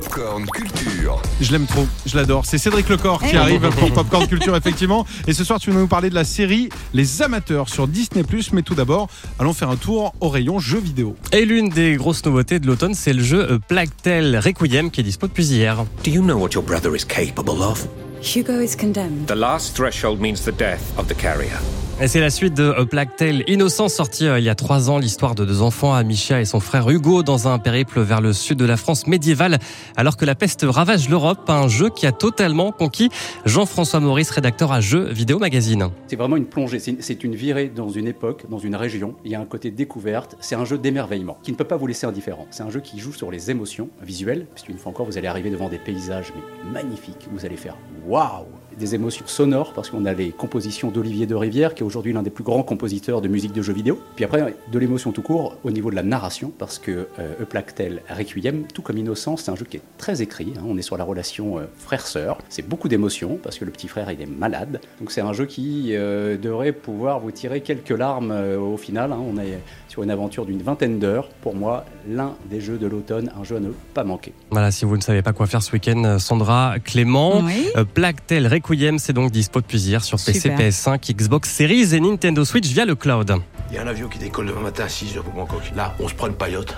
Popcorn Culture. Je l'aime trop, je l'adore. C'est Cédric Lecor qui Eh. arrive pour Popcorn Culture, effectivement. Et ce soir, tu vas nous parler de la série Les Amateurs sur Disney. Mais tout d'abord, allons faire un tour au rayon jeux vidéo. Et l'une des grosses nouveautés de l'automne, c'est le jeu euh, Plague Tale Requiem qui est dispo depuis hier. Do you know what your brother is capable of? Hugo is condemned. The last threshold means the death of the carrier. Et c'est la suite de A Plague Tale Innocent, sorti euh, il y a trois ans, l'histoire de deux enfants, Amicia et son frère Hugo, dans un périple vers le sud de la France médiévale, alors que la peste ravage l'Europe, un jeu qui a totalement conquis Jean-François Maurice, rédacteur à Jeux Vidéo Magazine. C'est vraiment une plongée, c'est une, c'est une virée dans une époque, dans une région. Il y a un côté découverte, c'est un jeu d'émerveillement qui ne peut pas vous laisser indifférent. C'est un jeu qui joue sur les émotions visuelles, puisqu'une fois encore, vous allez arriver devant des paysages mais magnifiques. Vous allez faire Uau! Des émotions sonores, parce qu'on a les compositions d'Olivier de Rivière, qui est aujourd'hui l'un des plus grands compositeurs de musique de jeux vidéo. Puis après, de l'émotion tout court au niveau de la narration, parce que euh, Tale Requiem, tout comme Innocence, c'est un jeu qui est très écrit. hein. On est sur la relation euh, frère-sœur. C'est beaucoup d'émotions, parce que le petit frère, il est malade. Donc c'est un jeu qui euh, devrait pouvoir vous tirer quelques larmes euh, au final. hein. On est sur une aventure d'une vingtaine d'heures. Pour moi, l'un des jeux de l'automne, un jeu à ne pas manquer. Voilà, si vous ne savez pas quoi faire ce week-end, Sandra, Clément. Oui. Euh, Tale Requiem, c'est donc dispo depuis hier sur PC, Super. PS5, Xbox Series et Nintendo Switch via le cloud. Il y a un avion qui décolle demain matin à 6 heures pour Bangkok. Là, on se prend une paillote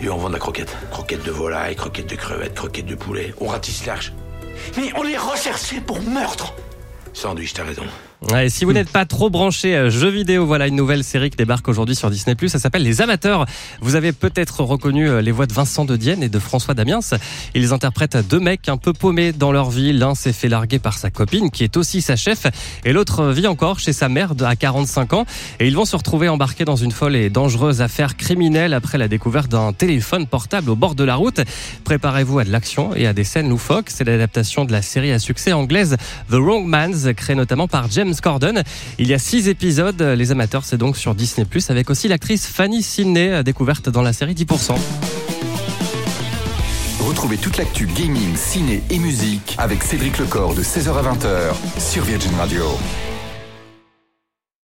et on vend de la croquette. Croquette de volaille, croquette de crevette, croquette de poulet. On ratisse large. Mais on est recherché pour meurtre Sandwich, t'as raison. Et si vous n'êtes pas trop branché euh, jeux vidéo, voilà une nouvelle série qui débarque aujourd'hui sur Disney+. Ça s'appelle Les Amateurs. Vous avez peut-être reconnu euh, les voix de Vincent de Dienne et de François Damiens. Ils interprètent deux mecs un peu paumés dans leur vie. L'un s'est fait larguer par sa copine, qui est aussi sa chef, et l'autre vit encore chez sa mère à 45 ans. Et ils vont se retrouver embarqués dans une folle et dangereuse affaire criminelle après la découverte d'un téléphone portable au bord de la route. Préparez-vous à de l'action et à des scènes loufoques. C'est l'adaptation de la série à succès anglaise The Wrong Mans, créée notamment par Il y a six épisodes. Les amateurs, c'est donc sur Disney+, avec aussi l'actrice Fanny Sidney, découverte dans la série 10%. Retrouvez toute l'actu gaming, ciné et musique avec Cédric Lecor de 16h à 20h sur Virgin Radio.